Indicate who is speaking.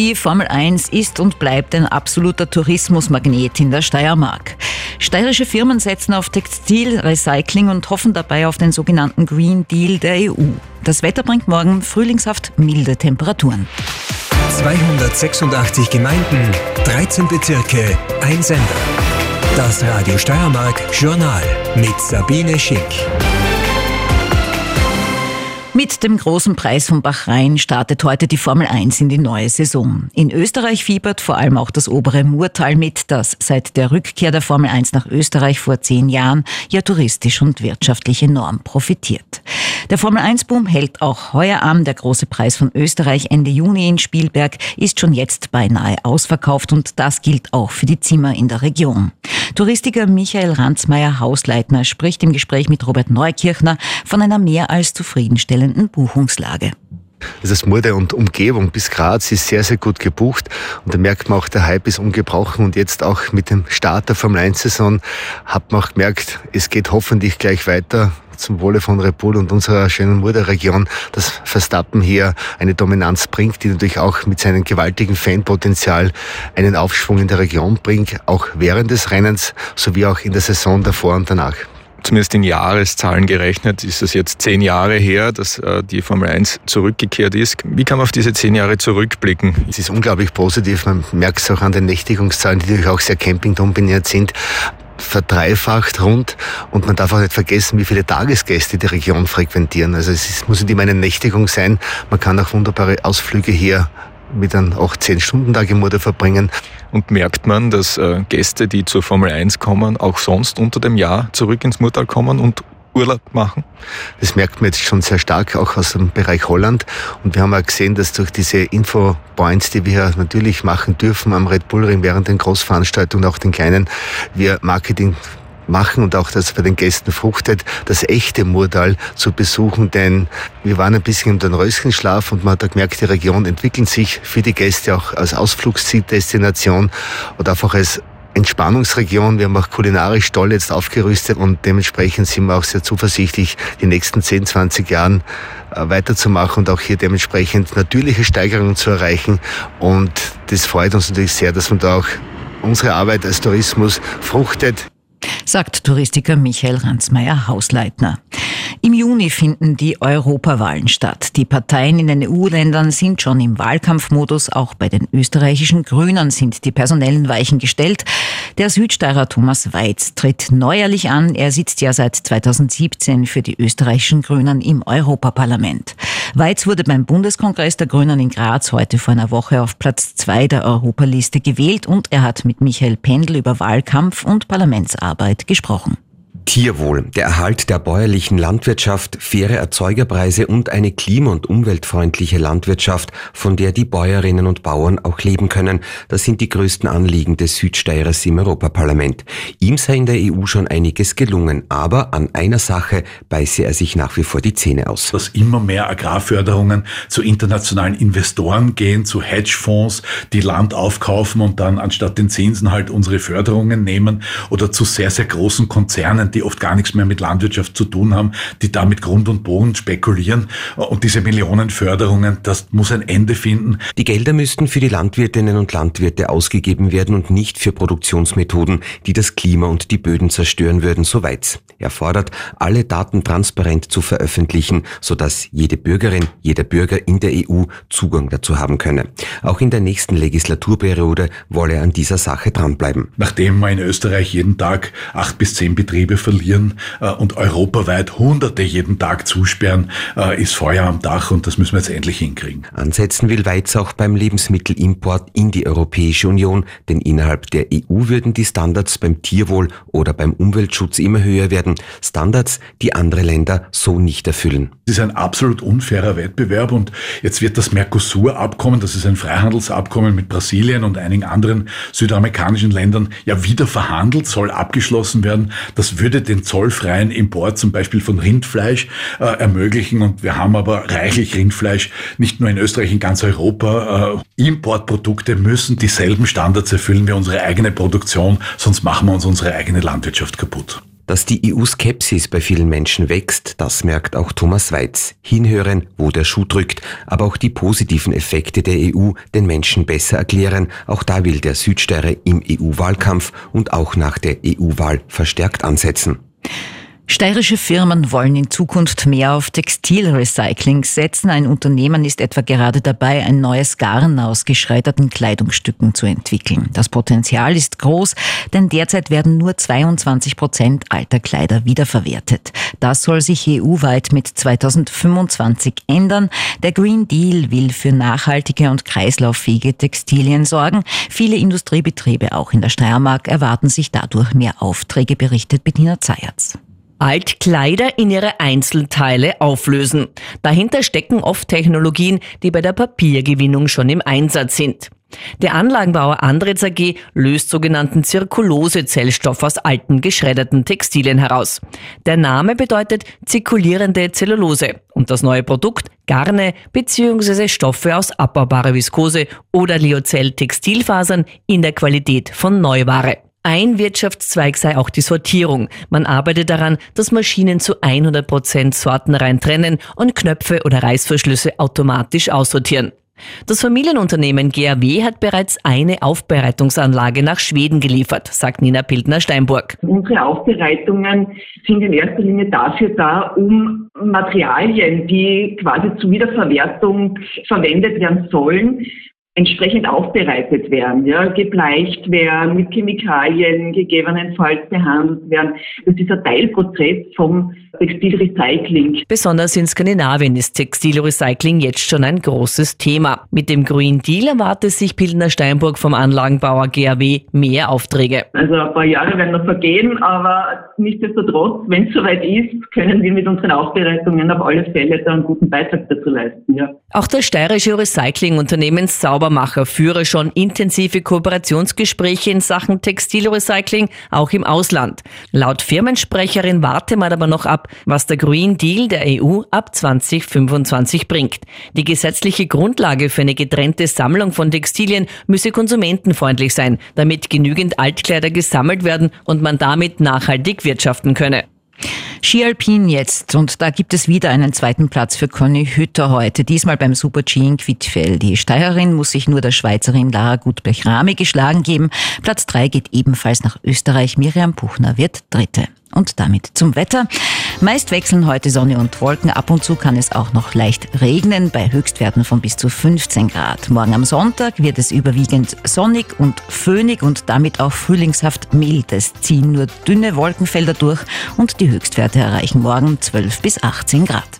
Speaker 1: Die Formel 1 ist und bleibt ein absoluter Tourismusmagnet in der Steiermark. Steirische Firmen setzen auf Textilrecycling und hoffen dabei auf den sogenannten Green Deal der EU. Das Wetter bringt morgen frühlingshaft milde Temperaturen.
Speaker 2: 286 Gemeinden, 13 Bezirke, ein Sender. Das Radio Steiermark Journal mit Sabine Schick.
Speaker 1: Mit dem großen Preis von Bachrhein startet heute die Formel 1 in die neue Saison. In Österreich fiebert vor allem auch das obere Murtal mit, das seit der Rückkehr der Formel 1 nach Österreich vor zehn Jahren ja touristisch und wirtschaftlich enorm profitiert. Der Formel 1-Boom hält auch heuer an. Der große Preis von Österreich Ende Juni in Spielberg ist schon jetzt beinahe ausverkauft und das gilt auch für die Zimmer in der Region. Touristiker Michael Ranzmeier Hausleitner spricht im Gespräch mit Robert Neukirchner von einer mehr als zufriedenstellenden Buchungslage.
Speaker 3: Das Murde und Umgebung bis Graz ist sehr, sehr gut gebucht. Und da merkt man auch, der Hype ist ungebrochen. Und jetzt auch mit dem Start der Formel 1-Saison hat man auch gemerkt, es geht hoffentlich gleich weiter zum Wohle von Repul und unserer schönen Murderregion, dass Verstappen hier eine Dominanz bringt, die natürlich auch mit seinem gewaltigen Fanpotenzial einen Aufschwung in der Region bringt, auch während des Rennens sowie auch in der Saison davor und danach
Speaker 4: zumindest in Jahreszahlen gerechnet, ist es jetzt zehn Jahre her, dass äh, die Formel 1 zurückgekehrt ist. Wie kann man auf diese zehn Jahre zurückblicken?
Speaker 3: Es ist unglaublich positiv. Man merkt es auch an den Nächtigungszahlen, die natürlich auch sehr campingdominiert sind verdreifacht rund und man darf auch nicht vergessen, wie viele Tagesgäste die Region frequentieren. Also es ist, muss nicht immer eine Nächtigung sein. Man kann auch wunderbare Ausflüge hier mit einem 8-10-Stunden-Tag im Murder verbringen.
Speaker 4: Und merkt man, dass äh, Gäste, die zur Formel 1 kommen, auch sonst unter dem Jahr zurück ins Murtal kommen und Urlaub machen?
Speaker 3: Das merkt man jetzt schon sehr stark, auch aus dem Bereich Holland. Und wir haben auch gesehen, dass durch diese Info-Points, die wir natürlich machen dürfen am Red Bull Ring während den Großveranstaltungen, auch den kleinen, wir Marketing machen und auch das bei den Gästen fruchtet, das echte Murtal zu besuchen, denn wir waren ein bisschen im Dornröschenschlaf und man hat gemerkt, die Region entwickelt sich für die Gäste auch als Ausflugsdestination oder einfach als Entspannungsregion. Wir haben auch kulinarisch toll jetzt aufgerüstet und dementsprechend sind wir auch sehr zuversichtlich, die nächsten 10, 20 Jahren äh, weiterzumachen und auch hier dementsprechend natürliche Steigerungen zu erreichen. Und das freut uns natürlich sehr, dass man da auch unsere Arbeit als Tourismus fruchtet
Speaker 1: sagt Touristiker Michael Ransmeier Hausleitner. Im Juni finden die Europawahlen statt. Die Parteien in den EU-Ländern sind schon im Wahlkampfmodus. Auch bei den österreichischen Grünen sind die personellen Weichen gestellt. Der Südsteirer Thomas Weiz tritt neuerlich an. Er sitzt ja seit 2017 für die österreichischen Grünen im Europaparlament. Weiz wurde beim Bundeskongress der Grünen in Graz heute vor einer Woche auf Platz zwei der Europaliste gewählt und er hat mit Michael Pendel über Wahlkampf und Parlamentsarbeit gesprochen.
Speaker 5: Tierwohl, der Erhalt der bäuerlichen Landwirtschaft, faire Erzeugerpreise und eine klima- und umweltfreundliche Landwirtschaft, von der die Bäuerinnen und Bauern auch leben können, das sind die größten Anliegen des Südsteirers im Europaparlament. Ihm sei in der EU schon einiges gelungen, aber an einer Sache beiße er sich nach wie vor die Zähne aus.
Speaker 6: Dass immer mehr Agrarförderungen zu internationalen Investoren gehen, zu Hedgefonds, die Land aufkaufen und dann anstatt den Zinsen halt unsere Förderungen nehmen oder zu sehr, sehr großen Konzernen, die die oft gar nichts mehr mit Landwirtschaft zu tun haben, die da mit Grund und Boden spekulieren. Und diese Millionenförderungen, das muss ein Ende finden.
Speaker 5: Die Gelder müssten für die Landwirtinnen und Landwirte ausgegeben werden und nicht für Produktionsmethoden, die das Klima und die Böden zerstören würden, soweit. Er fordert, alle Daten transparent zu veröffentlichen, sodass jede Bürgerin, jeder Bürger in der EU Zugang dazu haben könne. Auch in der nächsten Legislaturperiode wolle er an dieser Sache dranbleiben.
Speaker 6: Nachdem man in Österreich jeden Tag acht bis zehn Betriebe verlieren äh, und europaweit Hunderte jeden Tag zusperren, äh, ist Feuer am Dach und das müssen wir jetzt endlich hinkriegen.
Speaker 5: Ansetzen will Weiz auch beim Lebensmittelimport in die Europäische Union, denn innerhalb der EU würden die Standards beim Tierwohl oder beim Umweltschutz immer höher werden. Standards, die andere Länder so nicht erfüllen.
Speaker 6: Es ist ein absolut unfairer Wettbewerb und jetzt wird das Mercosur-Abkommen, das ist ein Freihandelsabkommen mit Brasilien und einigen anderen südamerikanischen Ländern, ja wieder verhandelt, soll abgeschlossen werden. Das würde würde den zollfreien Import zum Beispiel von Rindfleisch äh, ermöglichen. Und wir haben aber reichlich Rindfleisch, nicht nur in Österreich, in ganz Europa. Äh, Importprodukte müssen dieselben Standards erfüllen wie unsere eigene Produktion, sonst machen wir uns unsere eigene Landwirtschaft kaputt.
Speaker 5: Dass die EU-Skepsis bei vielen Menschen wächst, das merkt auch Thomas Weiz. Hinhören, wo der Schuh drückt, aber auch die positiven Effekte der EU den Menschen besser erklären. Auch da will der Südsteirer im EU-Wahlkampf und auch nach der EU-Wahl verstärkt ansetzen.
Speaker 1: Steirische Firmen wollen in Zukunft mehr auf Textilrecycling setzen. Ein Unternehmen ist etwa gerade dabei, ein neues Garn aus geschredderten Kleidungsstücken zu entwickeln. Das Potenzial ist groß, denn derzeit werden nur 22 Prozent alter Kleider wiederverwertet. Das soll sich EU-weit mit 2025 ändern. Der Green Deal will für nachhaltige und kreislauffähige Textilien sorgen. Viele Industriebetriebe, auch in der Steiermark, erwarten sich dadurch mehr Aufträge, berichtet Bettina Zayatz.
Speaker 7: Altkleider in ihre Einzelteile auflösen. Dahinter stecken oft Technologien, die bei der Papiergewinnung schon im Einsatz sind. Der Anlagenbauer Andritz AG löst sogenannten Zirkulose-Zellstoff aus alten geschredderten Textilien heraus. Der Name bedeutet zirkulierende Zellulose und das neue Produkt Garne bzw. Stoffe aus abbaubarer Viskose oder Lyocell-Textilfasern in der Qualität von Neuware. Ein Wirtschaftszweig sei auch die Sortierung. Man arbeite daran, dass Maschinen zu 100 Prozent sortenrein trennen und Knöpfe oder Reißverschlüsse automatisch aussortieren. Das Familienunternehmen GAW hat bereits eine Aufbereitungsanlage nach Schweden geliefert, sagt Nina Pildner-Steinburg.
Speaker 8: Unsere Aufbereitungen sind in erster Linie dafür da, um Materialien, die quasi zur Wiederverwertung verwendet werden sollen, entsprechend aufbereitet werden, ja, gebleicht werden, mit Chemikalien gegebenenfalls behandelt werden. Das ist ein Teilprozess vom Textilrecycling.
Speaker 7: Besonders in Skandinavien ist Textilrecycling jetzt schon ein großes Thema. Mit dem Green Deal erwartet sich Pildner Steinburg vom Anlagenbauer GAW mehr Aufträge.
Speaker 8: Also ein paar Jahre werden noch vergehen, aber nichtsdestotrotz, wenn es soweit ist, können wir mit unseren Aufbereitungen auf alle Fälle da einen guten Beitrag dazu leisten. Ja.
Speaker 7: Auch das steirische Recyclingunternehmen Saubermacher führe schon intensive Kooperationsgespräche in Sachen Textilrecycling, auch im Ausland. Laut Firmensprecherin warte man aber noch ab, was der Green Deal der EU ab 2025 bringt. Die gesetzliche Grundlage für eine getrennte Sammlung von Textilien müsse konsumentenfreundlich sein, damit genügend Altkleider gesammelt werden und man damit nachhaltig wirtschaften könne.
Speaker 1: Ski Alpin jetzt und da gibt es wieder einen zweiten Platz für Conny Hütter heute, diesmal beim Super G in Quidfell. Die Steirerin muss sich nur der Schweizerin Lara Gutblech-Rame geschlagen geben. Platz drei geht ebenfalls nach Österreich. Miriam Buchner wird Dritte. Und damit zum Wetter. Meist wechseln heute Sonne und Wolken. Ab und zu kann es auch noch leicht regnen bei Höchstwerten von bis zu 15 Grad. Morgen am Sonntag wird es überwiegend sonnig und föhnig und damit auch frühlingshaft mild. Es ziehen nur dünne Wolkenfelder durch und die Höchstwerte erreichen morgen 12 bis 18 Grad.